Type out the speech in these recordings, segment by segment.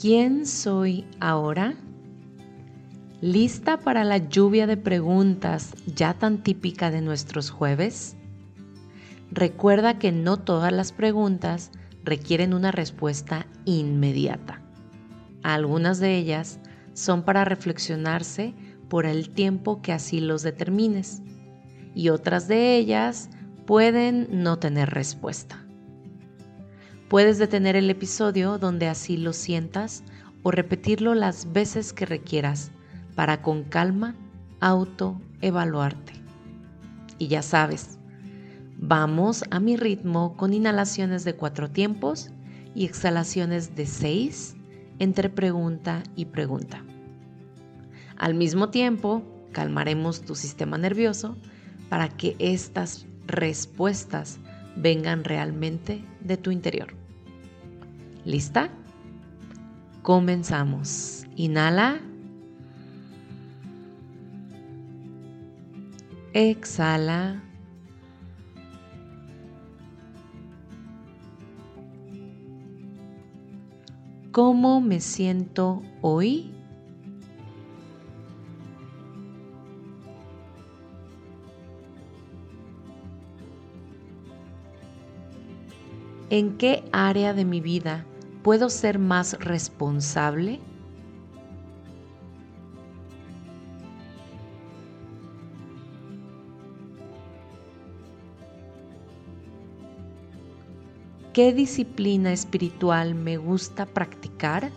¿Quién soy ahora? ¿Lista para la lluvia de preguntas ya tan típica de nuestros jueves? Recuerda que no todas las preguntas requieren una respuesta inmediata. Algunas de ellas son para reflexionarse por el tiempo que así los determines y otras de ellas pueden no tener respuesta. Puedes detener el episodio donde así lo sientas o repetirlo las veces que requieras para con calma autoevaluarte. Y ya sabes, vamos a mi ritmo con inhalaciones de cuatro tiempos y exhalaciones de seis entre pregunta y pregunta. Al mismo tiempo, calmaremos tu sistema nervioso para que estas respuestas vengan realmente de tu interior. ¿Lista? Comenzamos. Inhala. Exhala. ¿Cómo me siento hoy? ¿En qué área de mi vida puedo ser más responsable? ¿Qué disciplina espiritual me gusta practicar?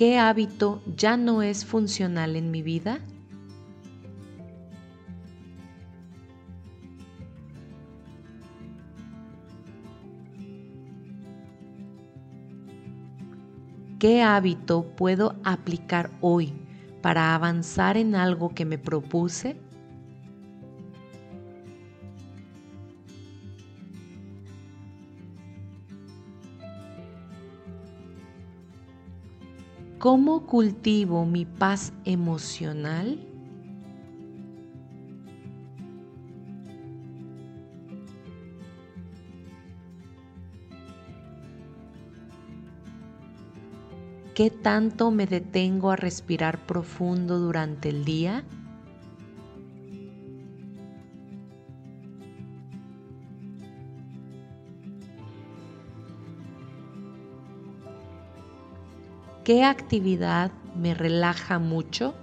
¿Qué hábito ya no es funcional en mi vida? ¿Qué hábito puedo aplicar hoy para avanzar en algo que me propuse? ¿Cómo cultivo mi paz emocional? ¿Qué tanto me detengo a respirar profundo durante el día? ¿Qué actividad me relaja mucho?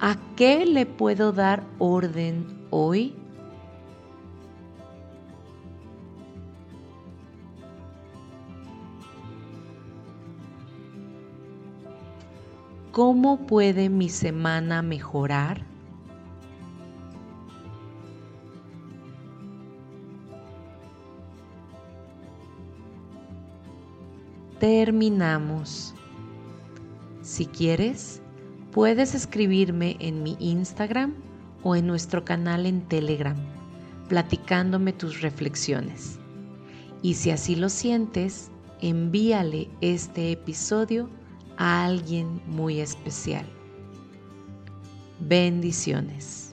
¿A qué le puedo dar orden hoy? ¿Cómo puede mi semana mejorar? Terminamos. Si quieres, puedes escribirme en mi Instagram o en nuestro canal en Telegram, platicándome tus reflexiones. Y si así lo sientes, envíale este episodio a alguien muy especial. Bendiciones.